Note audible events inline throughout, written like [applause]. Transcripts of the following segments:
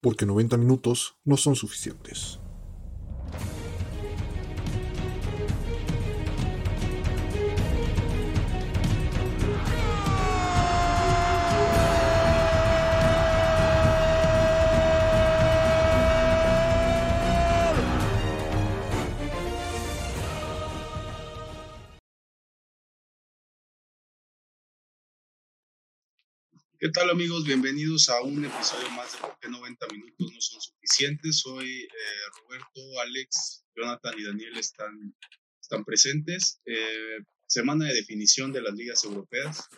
porque 90 minutos no son suficientes. ¿Qué tal amigos? Bienvenidos a un episodio más de Por qué 90 minutos no son suficientes. Hoy eh, Roberto, Alex, Jonathan y Daniel están, están presentes. Eh, semana de definición de las ligas europeas,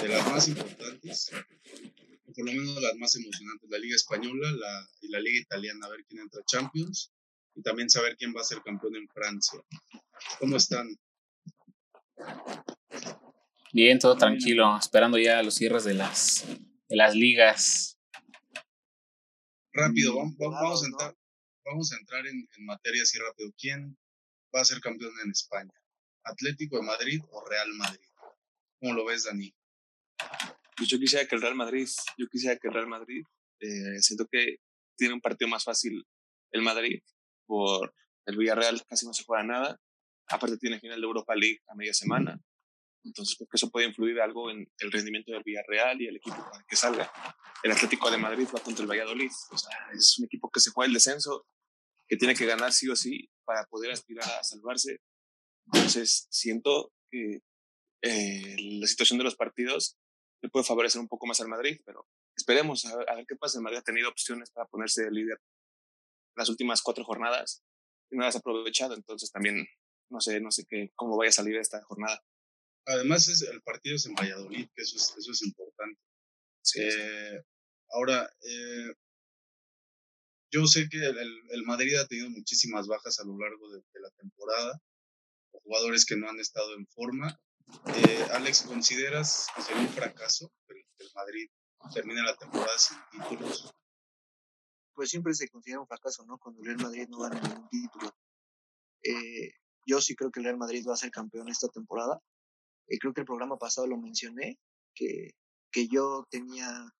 de las más importantes, por lo menos las más emocionantes, la liga española la, y la liga italiana, a ver quién entra a Champions y también saber quién va a ser campeón en Francia. ¿Cómo están? Bien, todo tranquilo, esperando ya los cierres de las, de las ligas. Rápido, vamos, vamos, a, entrar, vamos a entrar en, en, materia así rápido. ¿Quién va a ser campeón en España? ¿Atlético de Madrid o Real Madrid? ¿Cómo lo ves, Dani? Pues yo quisiera que el Real Madrid, yo quisiera que el Real Madrid, eh, siento que tiene un partido más fácil el Madrid, por el Villarreal casi no se juega nada, aparte tiene final de Europa League a media semana, entonces creo que eso puede influir algo en el rendimiento del Villarreal y el equipo que salga. El Atlético de Madrid va contra el Valladolid. O sea, es un equipo que se juega el descenso, que tiene que ganar sí o sí para poder aspirar a salvarse. Entonces siento que eh, la situación de los partidos le puede favorecer un poco más al Madrid, pero esperemos a ver, qué pasa. El Madrid ha tenido opciones para ponerse de líder las últimas cuatro jornadas y no las ha aprovechado. Entonces también no sé, no sé qué, cómo vaya a salir esta jornada. Además, es, el partido es en Valladolid, que eso es, eso es importante. Eh, ahora, eh, yo sé que el, el, Madrid ha tenido muchísimas bajas a lo largo de, la temporada, jugadores que no han estado en forma. Eh, Alex, ¿consideras que sería un fracaso que el, Madrid termine la temporada sin títulos? Pues siempre se considera un fracaso, ¿no? Cuando el Real Madrid no gana ningún título. yo sí creo que el Real Madrid va a ser campeón esta temporada eh, creo que el programa pasado lo mencioné, que, que yo tenía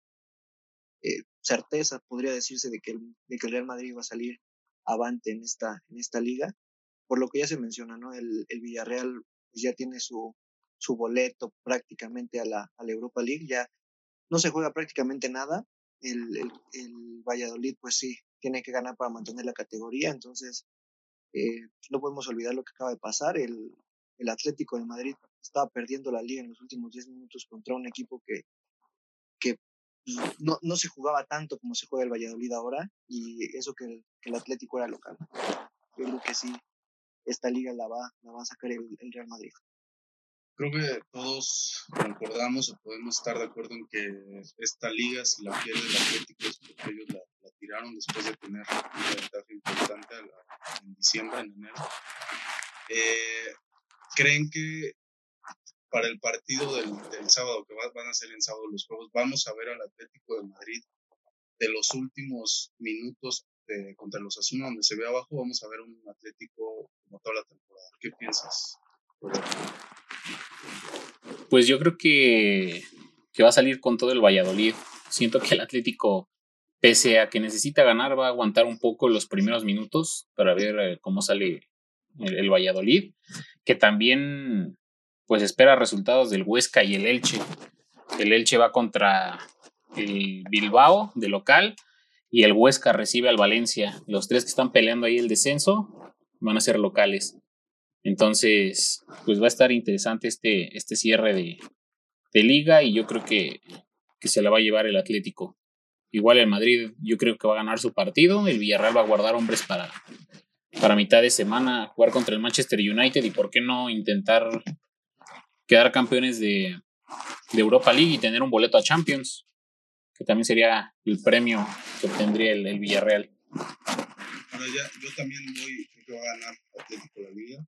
eh, certeza, podría decirse, de que, el, de que el Real Madrid iba a salir avante en esta, en esta liga, por lo que ya se menciona, ¿no? El, el Villarreal pues, ya tiene su, su boleto prácticamente a la, a la Europa League, ya no se juega prácticamente nada, el, el, el, Valladolid pues sí, tiene que ganar para mantener la categoría, entonces eh, no podemos olvidar lo que acaba de pasar, el, el Atlético de Madrid estaba perdiendo la liga en los últimos 10 minutos contra un equipo que, que pues, no, no, se jugaba tanto como se juega el Valladolid ahora y eso que el, que el Atlético era local. Yo creo que sí, esta liga la va, la va a sacar el, el Real Madrid. Creo que todos concordamos o podemos estar de acuerdo en que esta liga, si la pierde el Atlético, es porque ellos la, la tiraron después de tener una ventaja importante en diciembre, en enero. Eh, ¿Creen que para el partido del, sábado, que van a ser en sábado los juegos, vamos a ver al Atlético de Madrid de los últimos minutos de, contra los Asuna, donde se ve abajo, vamos a ver un Atlético como toda la temporada. ¿Qué piensas? Pues yo creo que, que va a salir con todo el Valladolid. Siento que el Atlético, pese a que necesita ganar, va a aguantar un poco los primeros minutos para ver eh, cómo sale el, Valladolid, que también pues espera resultados del Huesca y el Elche. El Elche va contra el Bilbao de local y el Huesca recibe al Valencia. Los tres que están peleando ahí el descenso van a ser locales. Entonces, pues va a estar interesante este, este cierre de, liga y yo creo que, que se la va a llevar el Atlético. Igual el Madrid yo creo que va a ganar su partido, el Villarreal va a guardar hombres para, para mitad de semana jugar contra el Manchester United y por qué no intentar quedar campeones de, de Europa League y tener un boleto a Champions, que también sería el premio que obtendría el, el Villarreal. Bueno, ya, yo también voy, creo que va a ganar Atlético la Liga.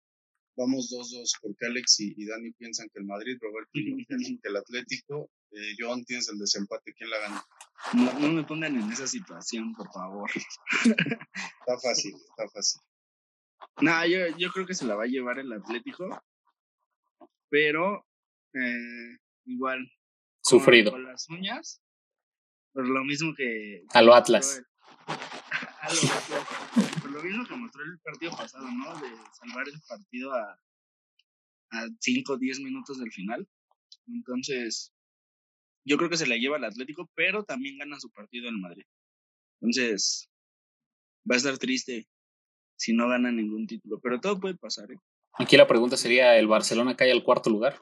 Vamos 2-2 porque Alex y, y, Dani piensan que el Madrid, Roberto [laughs] que el Atlético. Eh, Joan, tienes el desempate, ¿quién la gana? No, no me pongan en esa situación, por favor. está fácil, está fácil. [laughs] No, yo, yo creo que se la va a llevar el Atlético, pero eh, igual. Sufrido. Con, las uñas. Por lo mismo que. A lo Atlas. [laughs] a lo Atlas. Por lo mismo que mostró el partido pasado, ¿no? De salvar el partido a, a 5 o 10 minutos del final. Entonces, yo creo que se la lleva al Atlético, pero también gana su partido en Madrid. Entonces, va a estar triste si no gana ningún título, pero todo puede pasar. ¿eh? Aquí la pregunta sería, ¿el Barcelona cae al cuarto lugar?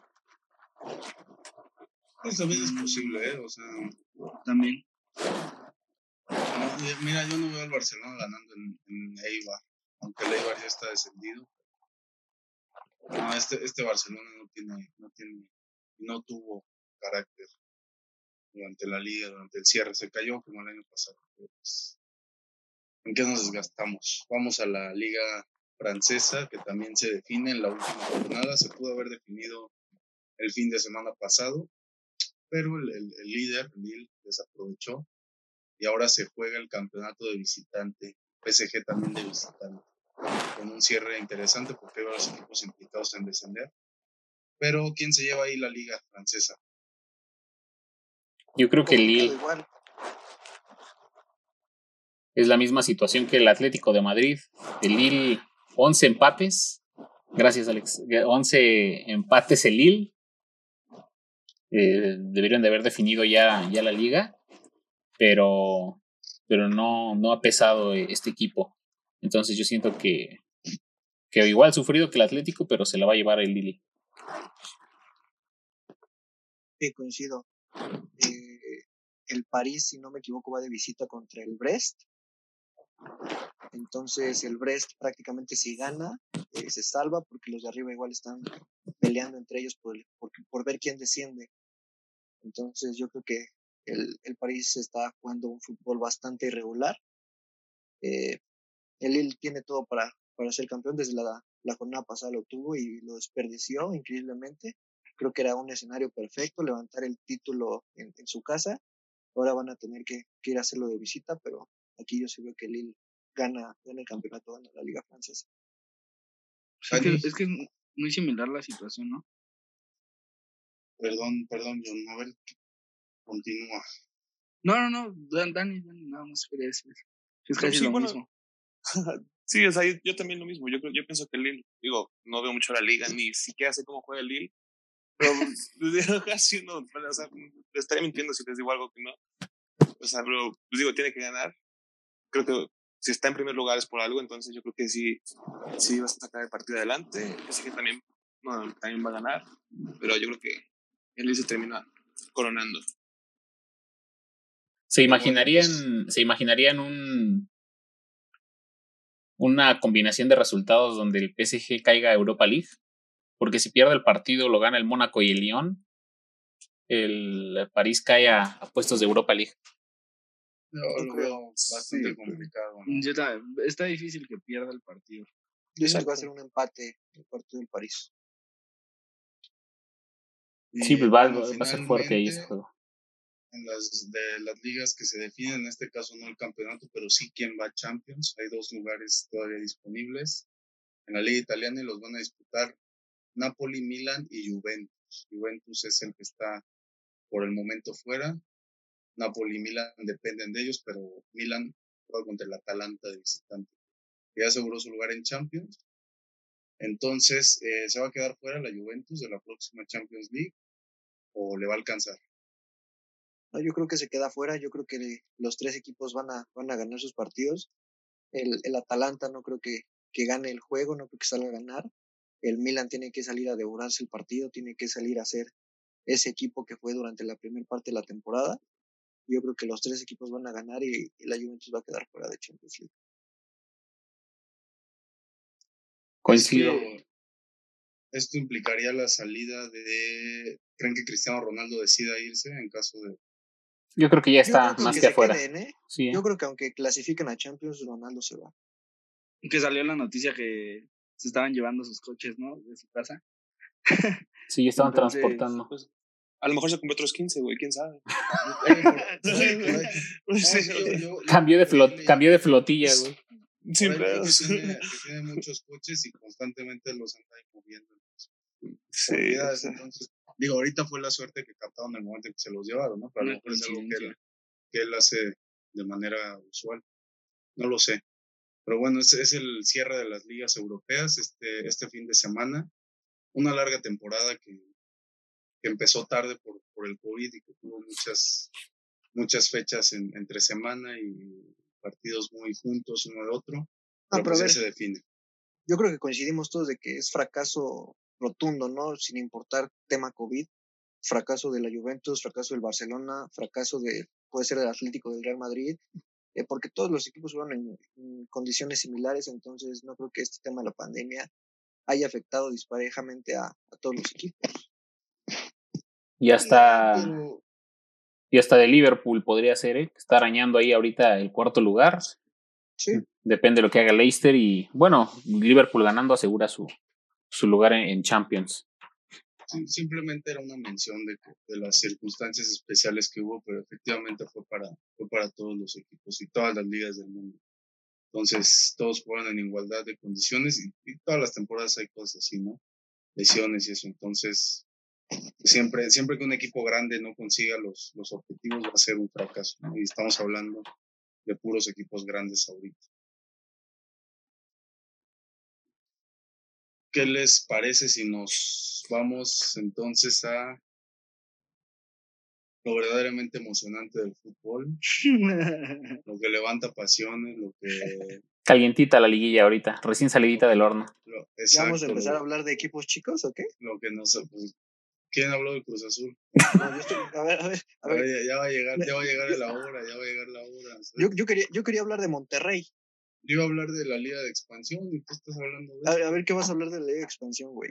Pues también es posible, ¿eh? O sea, También. mira, yo no veo al Barcelona ganando en, en Eibar, aunque el Eibar ya está descendido. No, este, este Barcelona no tiene, no tiene, no tuvo carácter durante la liga, durante el cierre, se cayó como el año pasado. Pues, ¿En qué nos desgastamos? Vamos a la liga francesa, que también se define en la última jornada, se pudo haber definido el fin de semana pasado, pero el, el, el líder, Lille, desaprovechó y ahora se juega el campeonato de visitante, PSG también de visitante, con un cierre interesante porque hay varios equipos implicados en descender. Pero ¿quién se lleva ahí la liga francesa? Yo creo que Lille es la misma situación que el Atlético de Madrid. El Lille, 11 empates. Gracias, Alex. 11 empates el Lille. Eh, deberían de haber definido ya, ya la liga, pero, pero no, no ha pesado este equipo. Entonces yo siento que, que igual sufrido que el Atlético, pero se la va a llevar el Lille. Sí, coincido. Eh, el París, si no me equivoco, va de visita contra el Brest. Entonces el Brest prácticamente si gana, eh, se salva porque los de arriba igual están peleando entre ellos por, el- por, por ver quién desciende. Entonces yo creo que el, el París está jugando un fútbol bastante irregular. Eh, el Lille tiene todo para, para ser campeón. Desde la, la jornada pasada lo tuvo y lo desperdició increíblemente. Creo que era un escenario perfecto, levantar el título en, en su casa. Ahora van a tener que, ir a hacerlo de visita, pero aquí yo sí veo que Lille gana, gana el campeonato, gana la Liga Francesa. Es que, es que es muy similar la situación, ¿no? Perdón, perdón, John, a ver, continúa. No, no, no, Dan- Dani, Dani, nada más quería decir. Es No, casi sí, lo bueno, mismo. [laughs] Sí, o sea, yo, yo también lo mismo. Yo, creo- yo pienso que Lille, digo, no veo mucho la liga, ni siquiera sé cómo juega el Lille. Pero pues, [laughs] casi no, o sea, estaría mintiendo si les digo algo que no. O sea, pero pues digo, tiene que ganar. Creo que si está en primer lugar es por algo, entonces yo creo que sí, sí va a sacar el partido adelante. Así que también, no, también va a ganar. Pero yo creo que Lille se termina coronando. ¿Se imaginarían, se imaginarían un una combinación de resultados donde el PSG caiga a Europa League? Porque si pierde el partido lo gana el Mónaco y el Lyon, el París cae a, a puestos de Europa League. Yo lo veo bastante sí. complicado. ¿no? Yo ta- está difícil que pierda el partido. Yo siento que va a ser un empate el partido del París. Sí, pues va, va a ser fuerte ahí ese juego. en las de las ligas que se definen, en este caso no el campeonato, pero sí quién va a Champions. Hay dos lugares todavía disponibles. En la liga italiana y los van a disputar Napoli, Milan y Juventus. Juventus es el que está por el momento fuera. Napoli y Milan dependen de ellos, pero Milan juega contra el Atalanta de visitante. que Ya aseguró su lugar en Champions. Entonces, eh, ¿se va a quedar fuera la Juventus de la próxima Champions League o le va a alcanzar? No, yo creo que se queda fuera. Yo creo que los tres equipos van a, van a ganar sus partidos. El, el Atalanta no creo que, que gane el juego, no creo que salga a ganar. El Milan tiene que salir a devorarse el partido, tiene que salir a ser ese equipo que fue durante la primera parte de la temporada. Yo creo que los tres equipos van a ganar y, y la Juventus va a quedar fuera de Champions League. Coincido. Esto, esto implicaría la salida de. ¿Creen que Cristiano Ronaldo decida irse en caso de.? Yo creo que ya está que más que se afuera. queden, ¿eh? Sí, ¿eh? Yo creo que aunque clasifiquen a Champions, Ronaldo se va. Que salió la noticia que se estaban llevando sus coches, ¿no? De su casa. sí, [laughs] estaban Entonces, transportando. Pues, a lo mejor se compró otros 15, güey, quién sabe. Cambió de, flot, cambió de flotilla, güey. sin pedos. tiene, que tiene muchos coches y constantemente los anda ahí moviendo. Sí, entonces, digo, ahorita fue la suerte que captaron en el momento en que se los llevaron, ¿no? Pero a lo Una mejor es algo que él, coincidencia. que él hace de manera usual. No lo sé. Pero bueno, es, es el cierre de las ligas europeas este, este fin de semana. Una larga temporada que, que empezó tarde por, por el COVID y que tuvo muchas, muchas fechas en, entre semana y partidos muy juntos uno al otro. Ah, Pero pero pues ver. se define. Yo creo que coincidimos todos de que es fracaso rotundo, ¿no? Sin importar tema COVID. Fracaso de la Juventus, fracaso del Barcelona, fracaso de, puede ser del Atlético del Real Madrid, eh, porque todos los equipos fueron en, en condiciones similares, entonces no creo que este tema de la pandemia haya afectado disparejamente a, a todos los equipos. Y hasta, y hasta de Liverpool podría ser, ¿eh? que está arañando ahí ahorita el cuarto lugar. sí, Depende de lo que haga Leicester. Y bueno, Liverpool ganando asegura su, su lugar en, en Champions. Sí, simplemente era una mención de, de las circunstancias especiales que hubo, pero efectivamente fue para, fue para todos los equipos y todas las ligas del mundo. Entonces, todos juegan en igualdad de condiciones y, y todas las temporadas hay cosas así, ¿no? Lesiones y eso. Entonces, siempre, siempre que un equipo grande no consiga los, los objetivos va a ser un fracaso, ¿no? Y estamos hablando de puros equipos grandes ahorita. ¿Qué les parece si nos vamos entonces a lo verdaderamente emocionante del fútbol? [laughs] Lo que levanta pasiones, lo que... Calientita la liguilla ahorita, recién salidita del horno. Lo, ¿ya vamos a empezar a hablar de equipos chicos o qué? lo que nos... pues, ¿Quién habló de Cruz Azul? No, yo estoy- a ver, a ver, a ver, Ya, ya va a llegar, ya va a llegar la [laughs] hora, ya va a llegar la hora. yo, yo, quería, yo quería hablar de Monterrey. Yo iba a hablar de la Liga de Expansión y tú estás hablando de... A, a ver, ¿qué vas a hablar de la Liga de Expansión, güey?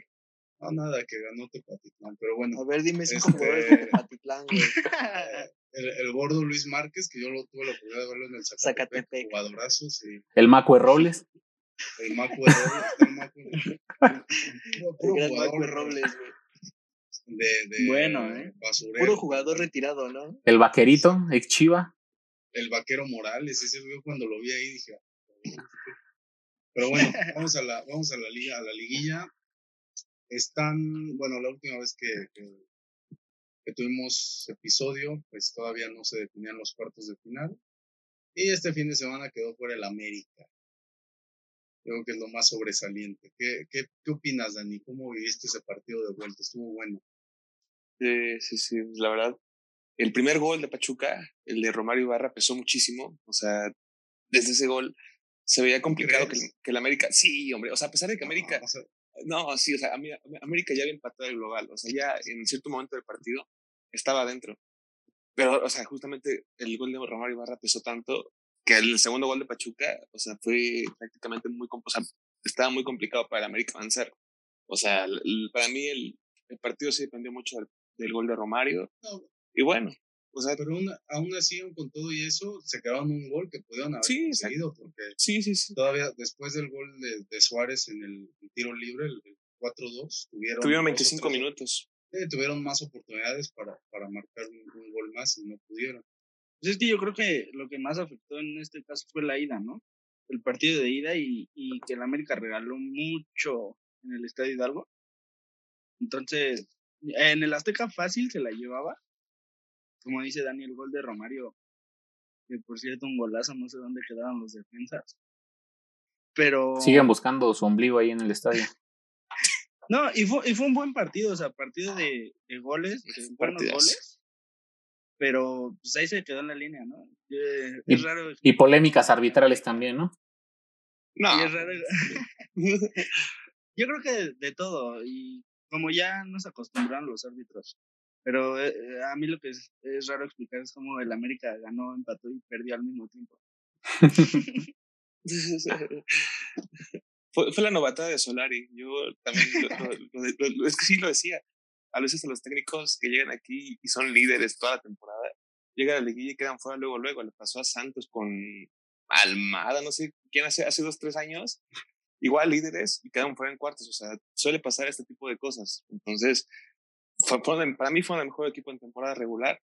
No, nada, que ganó Tepatitlán, pero bueno. A ver, dime cinco Este- jugadores de Tepatitlán, güey. [laughs] El, el gordo Luis Márquez, que yo lo tuve la oportunidad de verlo en el Zacatepec, Zacatepec. sí. El Macue Robles. El Macu de Robles, el Macu. Puro, El puro gran jugador Marco Robles, güey. De, de Bueno, ¿eh? basurero. Puro jugador retirado, ¿no? El Vaquerito, ex Chiva. El vaquero Morales, ese yo cuando lo vi ahí dije. "Ah, Pero bueno, [laughs] vamos a la, vamos a la liga, a la liguilla. Están, bueno, la última vez que, que, que tuvimos episodio, pues todavía no se definían los cuartos de final. Y este fin de semana quedó fuera el América. Creo que es lo más sobresaliente. ¿Qué, qué, qué opinas, Dani? ¿Cómo viviste ese partido de vuelta? Estuvo bueno. Sí, sí, sí, la verdad. El primer gol de Pachuca, el de Romario Ibarra, pesó muchísimo. O sea, desde ese gol se veía complicado que, que el América. Sí, hombre. O sea, a pesar de que América. No, o sea, No, sí, o sea, América ya había empatado el global. O sea, ya en cierto momento del partido estaba adentro. Pero, o sea, justamente el gol de Romario Ibarra pesó tanto que el segundo gol de Pachuca, o sea, fue prácticamente muy. O sea, estaba muy complicado para el América avanzar. O sea, el- para mí el, el partido sí dependió mucho del, del gol de Romario. no, Y bueno, o sea, pero aún- aún así, con todo y eso, se quedaron un gol que pudieron haber Sí, conseguido, porque sí, sí, sí. todavía después del gol de, de Suárez en el, el tiro libre, el, el 4-2, tuvieron, Tuvieron dos o 25 tres- minutos. eh, tuvieron más oportunidades para, para marcar un, un gol más y no pudieron. Pues es que yo creo que lo que más afectó en este caso fue la ida, ¿no? El partido de ida y, y que el América regaló mucho en el Estadio Hidalgo. Entonces, en el Azteca fácil se la llevaba. Como dice Dani, el gol de Romario, que por cierto, un golazo, no sé dónde quedaron los defensas. Pero. Siguen buscando su ombligo ahí en el estadio. [laughs] No, y fue, y fue un buen partido, o sea, partido de, de goles, de buenos goles. Pero pues ahí se quedó en la línea, ¿no? Eh, Y- Es raro. Y polémicas arbitrales también, ¿no? No, Y es raro. [laughs] Yo creo que de, de todo, y como ya nos acostumbraron los árbitros. Pero eh, eh, a mí lo que es, es raro explicar es cómo el América ganó, empató y perdió al mismo tiempo. [laughs] fue, fue la novatada de Solari. Yo también, lo- lo- lo- lo- lo- es que sí lo decía. A veces a los técnicos que llegan aquí y son líderes toda la temporada, llegan a la liguilla y quedan fuera luego, luego. Le pasó a Santos con Almada, no sé quién hace, hace dos, tres años. Igual líderes y quedan fuera en cuartos. O sea, suele pasar este tipo de cosas. Entonces, fue, fue- para mí fue el mejor equipo en temporada regular,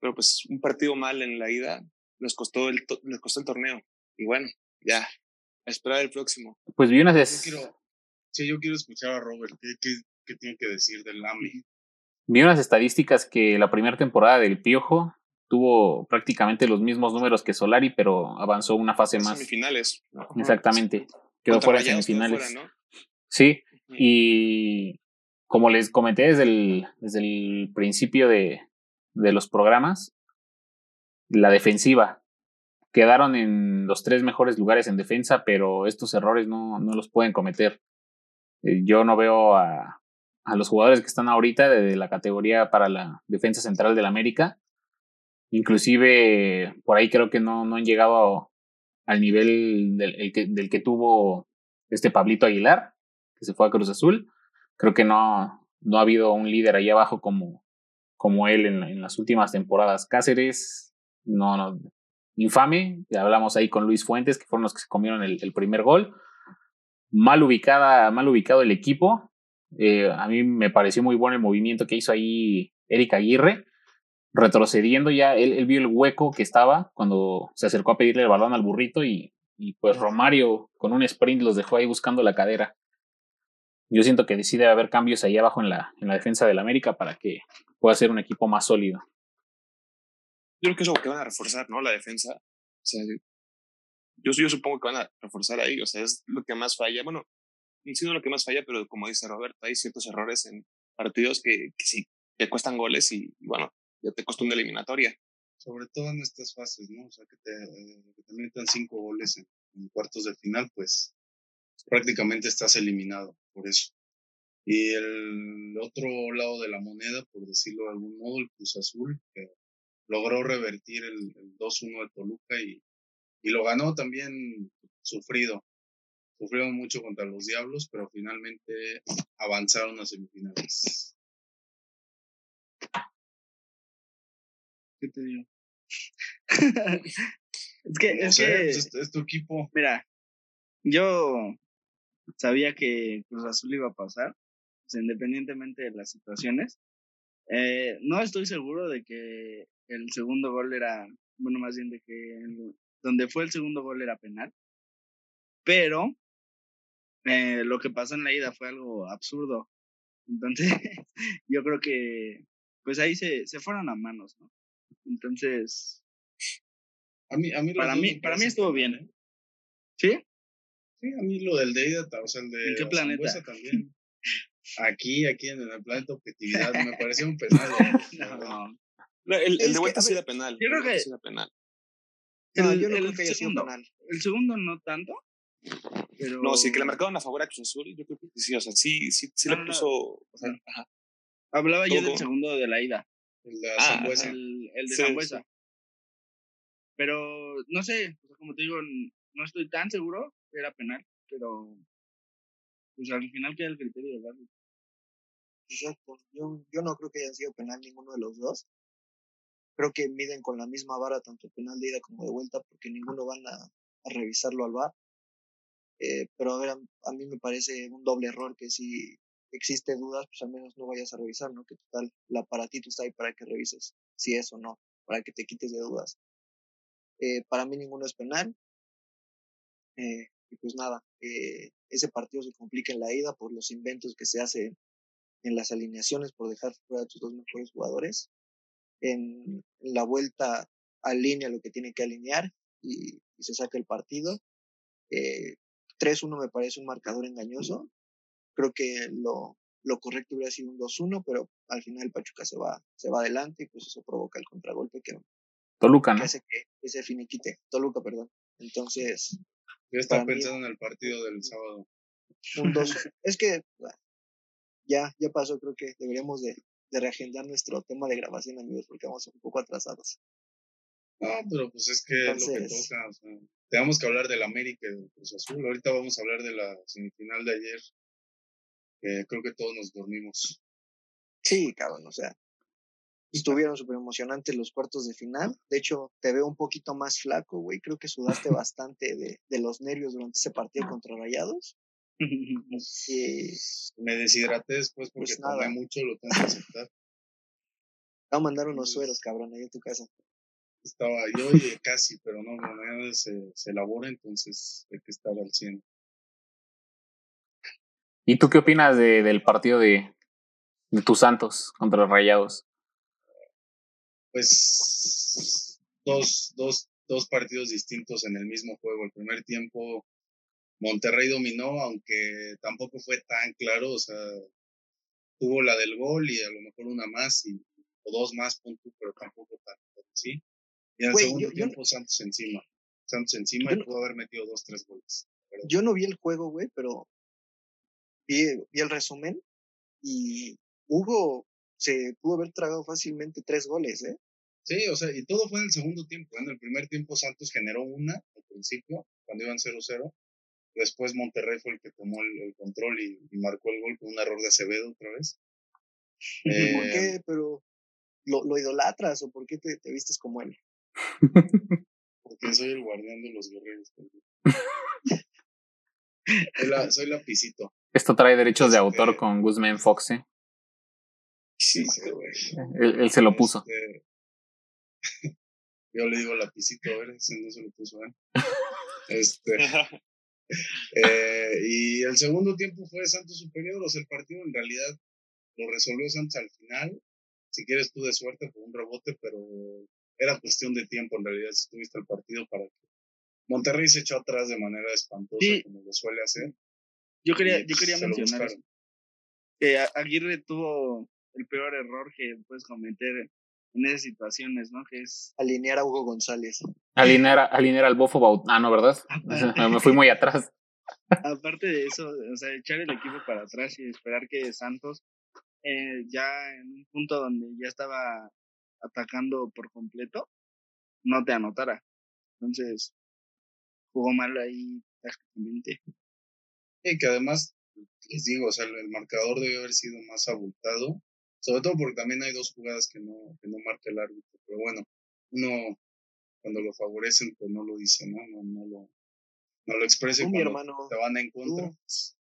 pero pues un partido mal en la ida les costó el, to- les costó el torneo. Y bueno, ya, a esperar el próximo. Pues vi unas, Yo quiero, sí, yo quiero escuchar a Robert, ¿qué, qué, qué tiene que decir del AMI? vi unas estadísticas que la primera temporada del Piojo tuvo prácticamente los mismos números que Solari, pero avanzó una fase más. Semifinales. Exactamente. Quedó fuera en semifinales. fuera, ¿no? Sí, y como les comenté desde el, desde el principio de, de los programas, la defensiva. Quedaron en los tres mejores lugares en defensa, pero estos errores no, no los pueden cometer. Eh, Yo no veo a, a los jugadores que están ahorita de la categoría para la defensa central del América. Inclusive por ahí creo que no, no han llegado al nivel del, el que, tuvo este Pablito Aguilar, que se fue a Cruz Azul. Creo que no, no ha habido un líder ahí abajo como, como él en, las últimas temporadas. Cáceres, no, no, infame. Hablamos ahí con Luis Fuentes, que fueron los que se comieron el, el primer gol. Mal ubicada, mal ubicado el equipo. Eh, a mí me pareció muy bueno el movimiento que hizo ahí Eric Aguirre, retrocediendo ya, él, él vio el hueco que estaba cuando se acercó a pedirle el balón al burrito y, y pues Romario con un sprint los dejó ahí buscando la cadera. Yo siento que decide haber cambios ahí abajo en la, en la defensa del América para que pueda ser un equipo más sólido. Yo creo que es lo que van a reforzar, ¿no? La defensa. O sea, yo, yo supongo que van a reforzar ahí. O sea, es lo que más falla. Bueno, no lo que más falla, pero como dice Roberto, hay ciertos errores en partidos que, que sí, te cuestan goles y, y bueno, ya te costó una eliminatoria. Sobre todo en estas fases, ¿no? O sea, que te, que te metan cinco goles en, en cuartos de final, pues prácticamente estás eliminado por eso. Y el otro lado de la moneda, por decirlo de algún modo, el Cruz Azul, que logró revertir el, el 2-1 de Toluca y, y lo ganó también sufrido. Sufrieron mucho contra los Diablos, pero finalmente avanzaron a semifinales. ¿Qué te digo? [laughs] es que, No es sé, que, pues es, es tu equipo. mira, yo sabía que Cruz Azul iba a pasar, pues, independientemente de las situaciones. Eh, no estoy seguro de que el segundo gol era, bueno, más bien de que el- donde fue el segundo gol era penal, pero eh, lo que pasó en la ida fue algo absurdo. Entonces, [laughs] yo creo que, pues ahí se, se fueron a manos, ¿no? Entonces, A mí, a mí para mí, para mí estuvo bien. ¿eh? ¿sí? Sí, a mí lo del de ida, o sea, el de ¿En qué planeta? También. Aquí, aquí en el planeta objetividad, me pareció un [laughs] penal. verdad. No. No, el, de que, vuelta a sí era penal. yo creo que- sí era penal. No, El- yo no el creo que haya sido segundo. penal. El segundo no tanto. Pero... No, sí, que le marcaron a favor a Cruz Azul. Yo creo que sí, o sea, sí, sí, sí No, le no, puso. O sea, no. ajá. Hablaba yo ¿Cómo, del segundo de la ida. El de Ah, Zambuesa. El, el de Sí, Zambuesa. Pero no sé, o sea, como te digo, no estoy tan seguro que era penal, pero pues al final queda el criterio del árbitro. Exacto. Yo, yo no creo que hayan sido penal ninguno de los dos. Creo que miden con la misma vara tanto penal de ida como de vuelta porque ninguno van a, a revisarlo al VAR. Eh, pero a ver, a, a mí me parece un doble error que si existe dudas, pues al menos no vayas a revisar, ¿no? Que total, el aparatito está ahí para que revises si es o no, para que te quites de dudas. Eh, para mí ninguno es penal. Eh, y pues nada, eh, ese partido se complica en la ida por los inventos que se hacen en las alineaciones por dejar fuera a tus dos mejores jugadores. En la vuelta alinea lo que tiene que alinear y, y se saca el partido. Eh, 3-1 me parece un marcador engañoso. Creo que lo, lo correcto hubiera sido un 2-1, pero al final Pachuca se va, se va adelante y pues eso provoca el contragolpe que, Toluca, que ¿no? hace que, que se finiquite. Toluca, perdón. Entonces, Yo estaba mí- pensando en el partido del sábado. un 2 Es que bueno, ya, ya pasó, creo que deberíamos de, de reagendar nuestro tema de grabación, amigos, porque vamos un poco atrasados. No, pero pues es que es lo que Entonces- toca. O sea, tenemos que hablar del América y del Cruz Azul. Ahorita vamos a hablar de la semifinal de ayer. Que creo que todos nos dormimos. Sí, cabrón, o sea, estuvieron súper emocionantes los cuartos de final. De hecho, te veo un poquito más flaco, güey. Creo que sudaste [laughs] bastante de, de los nervios durante ese partido contra Rayados. [laughs] Y Me deshidraté después porque Pues nada. tomé mucho, lo tengo que [laughs] aceptar. te a mandar unos sueros, cabrón, ahí en tu casa. Estaba yo y casi, pero no, mañana se, se elabora, entonces hay que estar al 100. ¿Y tú qué opinas de, del partido de, de tus Santos contra los Rayados? pues dos, dos, dos partidos distintos en el mismo juego. El primer tiempo Monterrey dominó, aunque tampoco fue tan claro, o sea, tuvo la del gol y a lo mejor una más y, o dos más, punto, pero tampoco tanto, ¿sí? Y en el segundo tiempo Santos encima, Santos encima y pudo haber metido dos, tres goles. Yo no vi el juego, güey, pero vi, vi el resumen y Hugo se pudo haber tragado fácilmente tres goles, ¿eh? Sí, o sea, y todo fue en el segundo tiempo. En el primer tiempo Santos generó una al principio, cuando iban 0-0, Después Monterrey fue el que tomó el, control y, marcó el gol con un error de Acevedo otra vez. [laughs] ¿Por qué? Eh, ¿Pero lo, lo, idolatras o por qué te, te vistes como él? [laughs] Porque soy el guardián de los guerreros. [laughs] soy, la, lapicito. Esto trae derechos de autor este con Guzmán Fox, ¿eh? Sí, sí, güey. Él, se lo puso. Este, [laughs] yo le digo lapicito, a ver, ese no se lo puso, ¿eh? Este, [laughs] eh, y el segundo tiempo fue Santos superior, o sea, el partido en realidad lo resolvió Santos al final. Si quieres tú de suerte por un rebote, pero era cuestión de tiempo en realidad si tuviste el partido para que Monterrey se echó atrás de manera espantosa como lo suele hacer. Yo quería, yo quería mencionar que Aguirre tuvo el peor error que puedes cometer en esas situaciones, ¿no? Que es... Alinear a Hugo González. Alinear, alinear al Bofo Bautano, ¿verdad? [laughs] Me fui muy atrás. Aparte de eso, o sea, echar el equipo para atrás y esperar que Santos, eh, ya en un punto donde ya estaba atacando por completo, no te anotara. Entonces, jugó mal ahí prácticamente. Y que además, les digo, o sea, el marcador debe haber sido más abultado sobre todo porque también hay dos jugadas que no, que no marca el árbitro. Pero bueno, uno cuando lo favorecen, pues no lo dice, ¿no? No, no lo, no lo expresa cuando hermano, te van en contra. Pues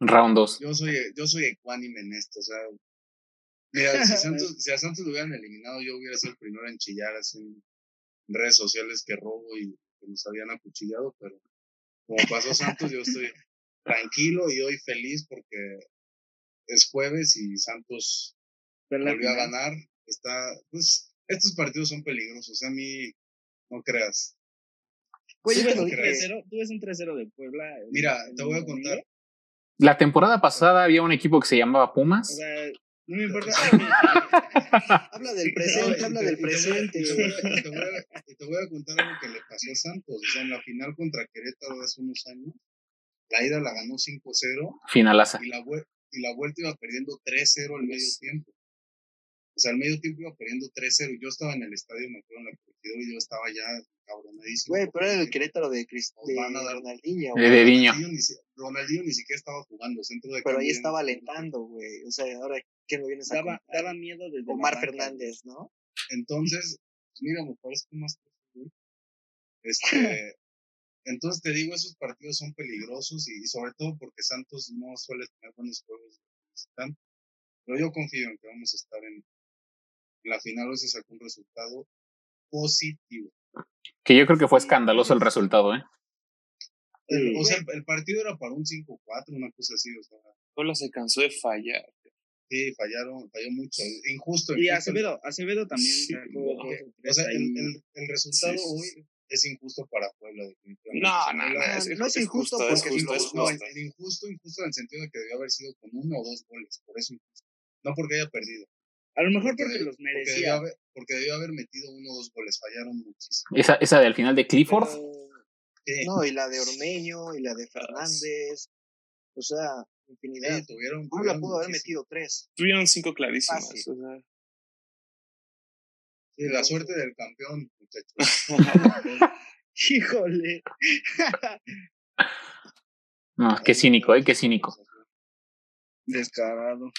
Round 2. Yo soy, yo soy ecuánime en esto, o sea, mira, si, [laughs] Santos, si a Santos lo hubieran eliminado, yo hubiera sido el primero en chillar así en redes sociales que robo y que nos habían acuchillado, pero como pasó Santos, yo estoy tranquilo y hoy feliz porque es jueves y Santos volvió a ganar. Está, pues, estos partidos son peligrosos. A mí, no creas. ¿Tú, ves un 3-0 de Puebla? Mira, te voy a contar. La temporada pasada había un equipo que se llamaba Pumas. O sea, no me importa. [laughs] habla del presente, habla del presente. Te voy, a, contar algo que le pasó a Santos. O sea, en la final contra Querétaro hace unos años, la ida la ganó 5-0. Finalaza. Y la, y la vuelta iba perdiendo 3-0 al medio tiempo. O sea, al medio tiempo iba perdiendo 3-0. Yo estaba en el estadio, me acuerdo en la corregidora y yo estaba ya cabronadísimo. Güey, pero era el Querétaro de, Crist de Ronaldinho. De, de Niño. Ronaldinho, ni, siquiera estaba jugando centro de Pero ahí estaba alentando, güey. O sea, ahora, ¿quién lo viene a daba, daba miedo desde Omar Fernández, ¿no? Entonces, pues mira, me parece más... [laughs] Este, entonces te digo, esos partidos son peligrosos y, sobre todo porque Santos no suele tener buenos juegos. Pero yo confío en que vamos a estar en, la final hoy se sacó un resultado positivo. Que yo creo que fue escandaloso el resultado, ¿eh? o sea, el, partido era para un 5-4, una cosa así, o sea. Solo se cansó de fallar. Sí, fallaron, falló mucho. Injusto. Y Acevedo, Acevedo también o sea, el, el, resultado hoy es injusto para Puebla, definitivamente. No, no, no, es, no es injusto porque es justo, es justo. No, injusto, injusto en el sentido de que debió haber sido con uno o dos goles, por eso injusto. No porque haya perdido. A lo mejor porque, los merecía. Porque debió, haber, metido uno o dos goles, fallaron muchísimo. Esa, esa del final de Clifford. No, y la de Ormeño, y la de Fernández. O sea, infinidad. Sí, tuvieron, tuvieron pudo haber metido tres. Tuvieron cinco clarísimas. O sea. Sí, la suerte del campeón, muchachos. [laughs] Híjole. no, qué cínico, ¿eh? Qué cínico. Descarado.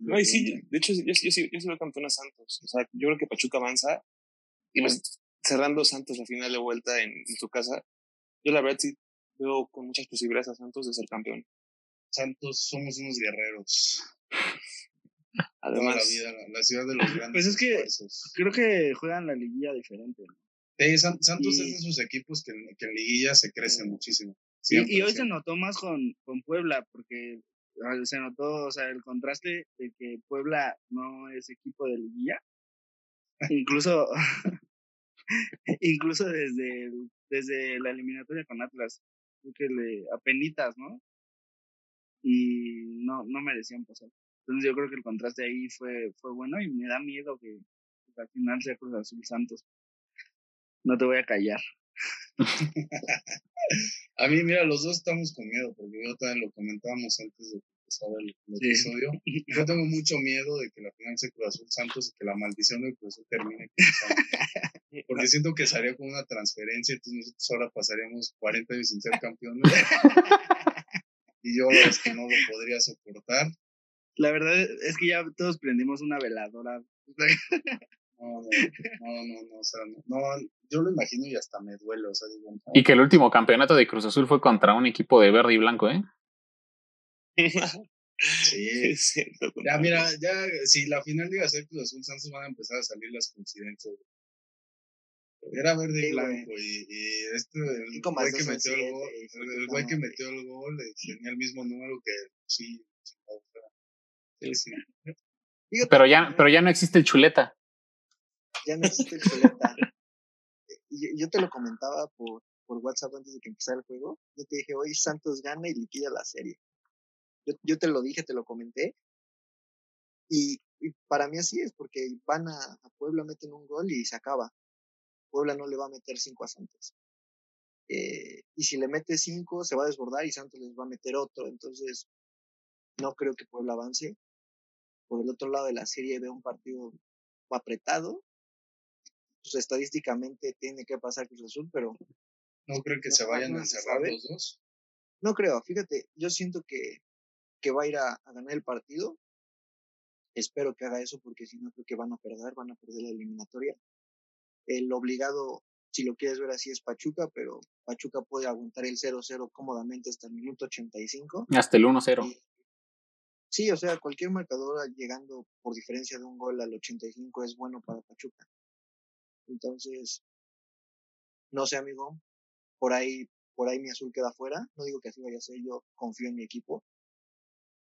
No, y sí, de hecho, yo, yo, yo, yo, veo campeón a Santos. O sea, yo creo que Pachuca avanza y pues cerrando Santos la final de vuelta en, en su casa, yo la verdad sí veo con muchas posibilidades a Santos de ser campeón. Santos somos unos guerreros. Además, la, vida, la, ciudad de los [laughs] grandes. Pues es que creo que juegan la liguilla diferente. Sí, Santos es de esos equipos que, que en liguilla se crecen muchísimo. Y, y, hoy se notó más con, con Puebla, porque Ah, se notó, o sea, el contraste de que Puebla no es equipo de liguilla. incluso, [laughs] incluso desde, desde la eliminatoria con Atlas, creo que le apenitas, ¿no? Y no, no merecían pasar. Entonces yo creo que el contraste ahí fue, fue bueno y me da miedo que, al final sea Cruz Azul Santos. No te voy a callar. [laughs] a mí, mira, los dos estamos con miedo, porque yo también lo comentábamos antes de que empezara el, episodio. [laughs] Yo tengo mucho miedo de que la final sea Cruz Azul Santos y que la maldición del Cruz Azul termine con. [laughs] Porque siento que sería como una transferencia, entonces nosotros ahora pasaríamos 40 años sin ser campeones. y yo es que no lo podría soportar. La verdad es que ya todos prendimos una veladora. No, no, no, no, o sea, no, yo lo imagino y hasta me duele, o sea, digo, Y que el último campeonato de Cruz Azul fue contra un equipo de verde y blanco, ¿eh? [laughs] Sí, ya mira, ya si la final llega a ser Cruz Azul, Santos van a empezar a salir las coincidencias. Era verde y blanco y, y este, el güey que metió el gol, el güey que metió el gol tenía el mismo número que sí, Pero ya, pero ya no existe el chuleta. Ya no existe el chuleta. [laughs] yo, yo te lo comentaba por, por WhatsApp antes de que empezara el juego. Yo te dije, hoy Santos gana y liquida la serie. Yo, yo te lo dije, te lo comenté. Y, y para mí así es, porque van a, a, Puebla, meten un gol y se acaba. Puebla no le va a meter cinco a Santos. Eh, y si le mete cinco, se va a desbordar y Santos les va a meter otro. Entonces, no creo que Puebla avance. Por el otro lado de la serie veo un partido apretado. Pues estadísticamente tiene que pasar Cruz Azul, pero. ¿No creo que no, se vayan a encerrar los dos? No creo, fíjate, yo siento que, que va a ir a, a, ganar el partido. Espero que haga eso porque si no creo que van a perder, van a perder la eliminatoria. El obligado, si lo quieres ver así, es Pachuca, pero Pachuca puede aguantar el 0-0 cómodamente hasta el minuto 85. Hasta el 1-0. Sí, o sea, cualquier marcador llegando por diferencia de un gol al 85 es bueno para Pachuca. Entonces, no sé, amigo, por ahí, por ahí mi azul queda fuera. No digo que así vaya a ser, yo confío en mi equipo.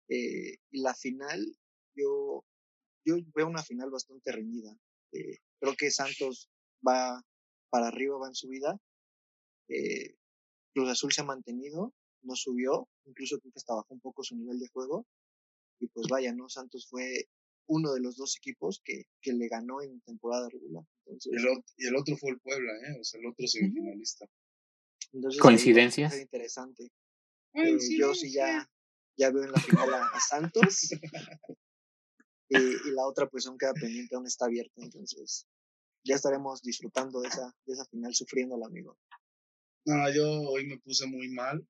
Eh, y la final, yo, yo veo una final bastante reñida. Eh, creo que Santos va para arriba, va en su vida. Eh, Cruz Azul se ha mantenido, no subió, incluso creo que hasta bajó un poco su nivel de juego. Y pues vaya, ¿no? Santos fue uno de los dos equipos que, que le ganó en temporada regular. Entonces, y, el, y, el, otro fue el Puebla, ¿eh? O sea, el otro semifinalista. Entonces, ¿Coincidencias? Ahí, interesante. Eh, yo sí ya, ya veo en la final a, a Santos. y, y, la otra, pues, aún queda pendiente, aún está abierta. Entonces, ya estaremos disfrutando de esa, de esa final, sufriendo al amigo. No, yo hoy me puse muy mal.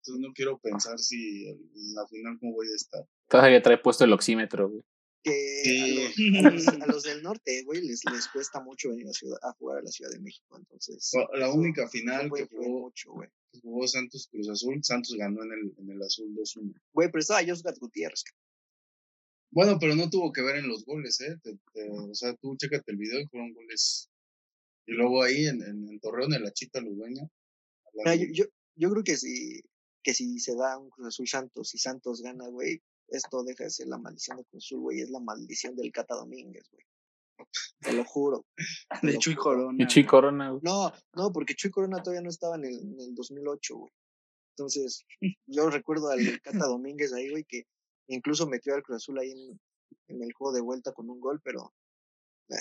Entonces no quiero pensar si en la final cómo voy a estar. Todavía trae puesto el oxímetro, güey. Que sí. a, los, [laughs] a, los, a, los, del norte, güey, les, les cuesta mucho venir a, ciudad, a, jugar a la Ciudad de México. Entonces, la eso, única final que jugó, mucho, que jugó Santos Cruz Azul, Santos ganó en el, en el Azul 2-1. Güey, pero estaba Josgat Gutiérrez. Bueno, pero no tuvo que ver en los goles, ¿eh? Te, te, o sea, tú chécate el video y fueron goles. Y luego ahí en, en, en Torreón, en la Chita Ludueña. Yo, yo, yo creo que si que si se da un Cruz Azul Santos y Santos gana, güey, esto deja de ser la maldición de Cruz Azul, güey, es la maldición del Cata Domínguez, güey. Te lo juro. [laughs] De Chuy Corona. Y Chuy Corona, güey. No, no, porque Chuy Corona todavía no estaba en el, en el 2008, güey. Entonces, yo recuerdo al Cata [laughs] Domínguez ahí, güey, que incluso metió al Cruz Azul ahí en, en el juego de vuelta con un gol, pero eh,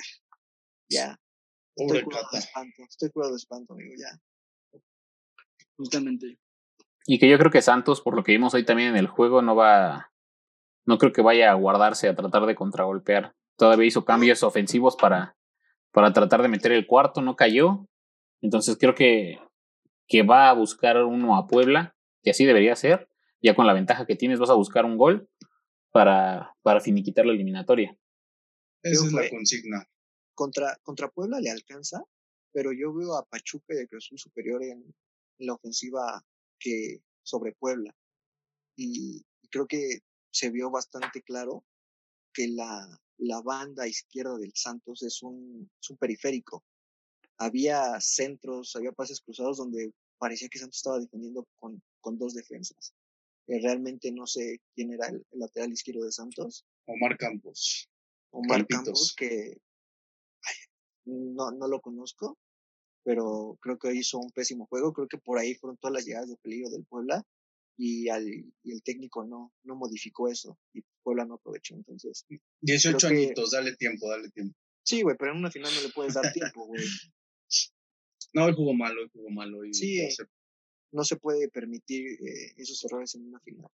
ya. Estoy curado de espanto, estoy curado de espanto, amigo, ya. Justamente. Y que yo creo que Santos, por lo que vimos hoy también en el juego, no va. No creo que vaya a guardarse a tratar de contragolpear. Todavía hizo cambios ofensivos para, para tratar de meter el cuarto, no cayó. Entonces creo que, que va a buscar uno a Puebla, que así debería ser. Ya con la ventaja que tienes, vas a buscar un gol para, para finiquitar la eliminatoria. Esa es la consigna. Contra, contra Puebla le alcanza, pero yo veo a Pachuca y a Cruz Azul superior en, en la ofensiva que sobre Puebla. Y, creo que se vio bastante claro que la, la banda izquierda del Santos es un, es un periférico. Había centros, había pases cruzados donde parecía que Santos estaba defendiendo con, con dos defensas. Eh, realmente no sé quién era el, el, lateral izquierdo de Santos. Omar Campos. Omar Campitos. Campos, que no, no lo conozco, pero creo que hizo un pésimo juego. Creo que por ahí fueron todas las llegadas de peligro del Puebla y, al, y el técnico no, no modificó eso y Puebla no aprovechó. Entonces, 18 creo que- añitos, dale tiempo, dale tiempo. sí, güey, pero en una final no le puedes dar tiempo, güey. No, hoy jugó malo, hoy jugó malo. Y Sí. a ser- No se puede permitir eh, esos errores en una final.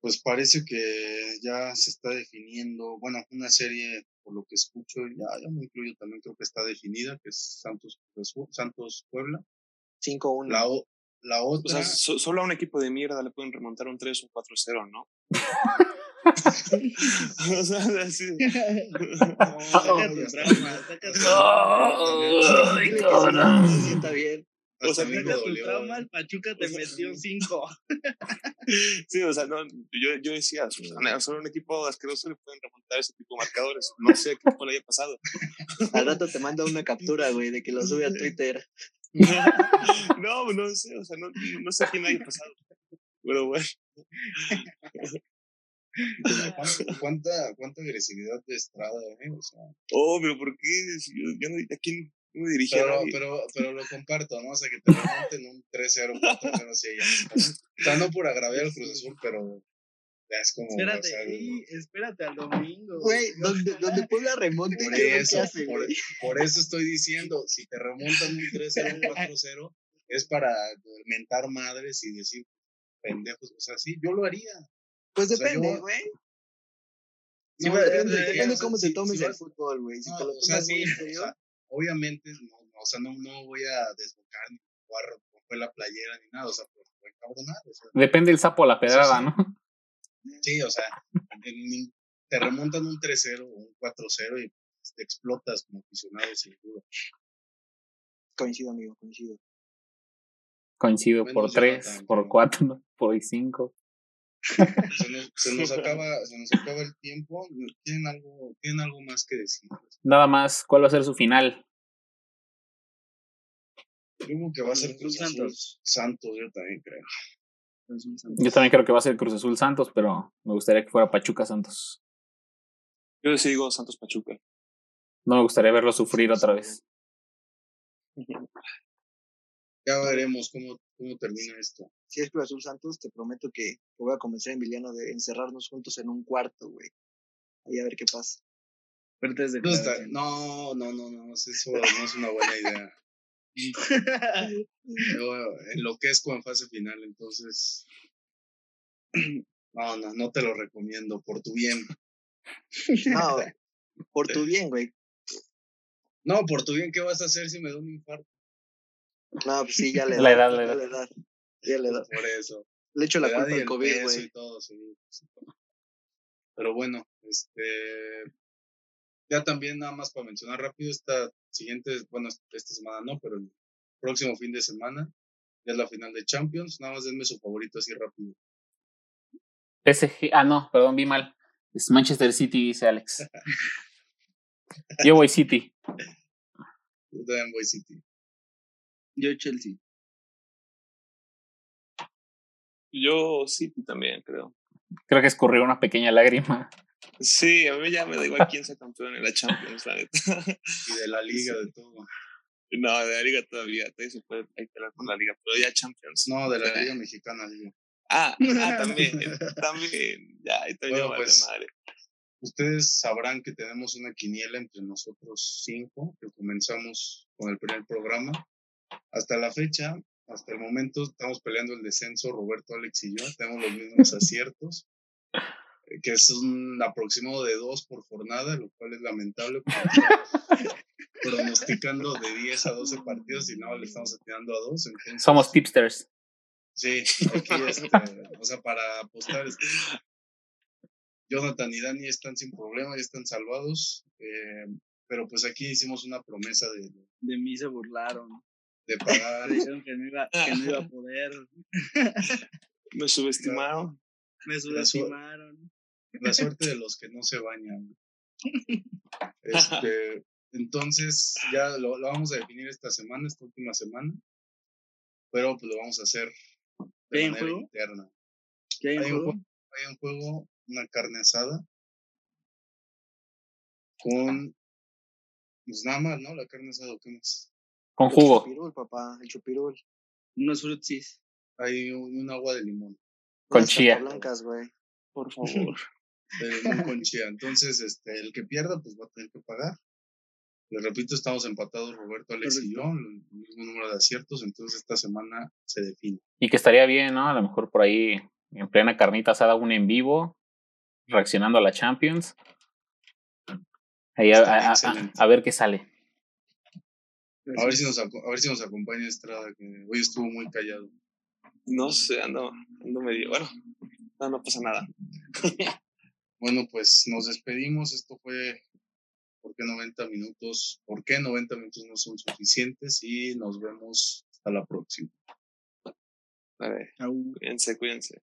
pues parece que ya se está definiendo, bueno, una serie, por lo que escucho, ya, ya me incluyo también, creo que está definida, que es Santos, Azul- Santos Puebla. 5-1. La, o- la O otra, sea, so- solo a un equipo de mierda le pueden remontar un 3 o un 4-0, ¿no? [laughs] [laughs] o sea, así. Saca tu trauma, saca tu Ay, Dile que cabrón. se- se sienta bien. hasta o sea, a mí me saca tu trauma, el Pachuca te O sea, metió 5. [laughs] Sí, o sea, no, yo, yo decía, solo un equipo asqueroso le pueden remontar ese tipo de marcadores. No sé a qué le haya pasado. [laughs] Al rato te manda una captura, güey, de que lo sube a [laughs] Twitter. no, no sé, o sea, no, no sé a quién le haya pasado. Pero bueno, ¿Cuánta, cuánta, agresividad de Estrada, eh? O sea, oh, pero ¿por qué? Yo, yo no, ¿A quién me dirigía? pero, a nadie. pero, [laughs] pero lo comparto, ¿no? O sea, que te remonten un 3-0, 4-0, así ya. O sea, no por agraviar al Cruz Azul, pero ya es como. Espérate, o sea, sí, espérate al domingo. Güey, donde, donde Puebla remonte, Por eso, hace, por, por eso estoy diciendo, si te remontan un 3-0, un 4-0, es para mentar madres y decir pendejos. O sea, sí, yo lo haría. Pues o sea, depende, güey. Sí, No, va- Depende, eh, depende sea, cómo si- te tomes si el vas- fútbol, güey. Si no, te lo o sea, tomas muy sí, en o serio. sea, obviamente, no, no, o sea, no, no voy a desbocar ni jugar romper la playera ni nada, o sea, pues, voy a cabronar, o sea, Depende el sapo a la pedrada, sí. ¿no? sí, o sea, en- en- te remontan un 3-0 o un 4-0 y pues, te explotas como aficionado sin duda. Coincido, amigo, coincido. Coincido Menos por tres, Jonathan, por pero- cuatro, [laughs] ¿no? por cinco. Se nos, [laughs] se nos acaba, se nos acaba el tiempo, ¿tienen algo, tienen algo más que decir? Nada más, ¿cuál va a ser su final? Yo creo que va a ser Cruz Santos. Santos, yo también creo. Yo también creo que va a ser Cruz Azul Santos, pero me gustaría que fuera Pachuca Santos. Yo sí digo Santos Pachuca. No me gustaría verlo sufrir otra vez. [laughs] Ya veremos cómo, cómo termina esto. Si es Cruz Azul Santos, te prometo que voy a convencer a Emiliano de encerrarnos juntos en un cuarto, güey. Ahí a ver qué pasa. Fuertes No, no, no, no, no, eso no es una buena idea. [laughs] Yo enloquezco en fase final, entonces. No, no, no te lo recomiendo, por tu bien. No, [laughs] por tu bien, güey. No, por tu bien, ¿qué vas a hacer si me da un infarto? No, pues sí, ya [laughs] le da. La edad, la ya edad. le da. Ya le da. Por eso. Le echo la La culpa al el COVID, güey. sí, sí. Pero bueno, este. Ya también, nada más para mencionar rápido, esta siguiente, bueno, esta semana no, pero el próximo fin de semana ya es la final de Champions. Nada más denme su favorito así rápido. PSG, ah, no, perdón, vi mal. Es Manchester City, dice Alex. [laughs] Yo voy City. Yo también voy City. Yo Chelsea. Yo City también, creo. Creo que escurrió una pequeña lágrima. Sí, a mí ya me da igual quién sea campeón en la Champions, la neta. Y de la liga, de todo. No, de la liga todavía, todavía se puede hay que hablar con la liga, pero ya Champions. No, de la O sea, liga mexicana, digo. Ah, [laughs] ah, también, también. Ya, ahí también Bueno, pues, madre. Ustedes sabrán que tenemos una quiniela entre nosotros cinco, que comenzamos con el primer programa. Hasta la fecha, hasta el momento, estamos peleando el descenso, Roberto, Alex y yo. Tenemos los mismos aciertos, eh, que es un aproximado de dos por jornada, lo cual es lamentable. porque [laughs] pronosticando de 10 a 12 partidos y nada, le estamos atinando a dos. Entonces, Somos tipsters. Sí, aquí, este, o sea, para apostar, este, Jonathan y Dani están sin problema, ya están salvados, eh, pero pues aquí hicimos una promesa de, De mí se burlaron. De pagar, Dijeron que no iba, que no iba a poder. Me subestimaron. Me subestimaron. la suerte de los que no se bañan. Este, entonces, ya lo, lo vamos a definir esta semana, esta última semana, pero pues lo vamos a hacer ¿Qué de manera juego? interna. ¿Qué hay en Hay un juego? juego, hay un juego, una carne asada con Pues nada más, ¿no? La carne asada, ¿qué más? Con El jugo. chupirul, papá, el chupirul. Unos frutsis. Hay un, un agua de limón. Con Unas chía. blancas, güey. Por favor. [laughs] De limón con chía. Entonces, este, el que pierda, pues va a tener que pagar. Les repito, estamos empatados Roberto, Alex y yo, el mismo número de aciertos, entonces esta semana se define. Y que estaría bien, ¿no? A lo mejor por ahí, en plena carnita asada, un en vivo, reaccionando a la Champions. Ahí a, a- a- a ver qué sale. A ver si nos, a ver si nos acompaña Estrada, que hoy estuvo muy callado. No sé, ando, ando medio. Bueno, no, no pasa nada. [laughs] Bueno, pues nos despedimos. Esto fue ¿Por qué 90 minutos? ¿Por qué 90 minutos no son suficientes? Y nos vemos hasta la próxima. A ver, Au. cuídense, cuídense.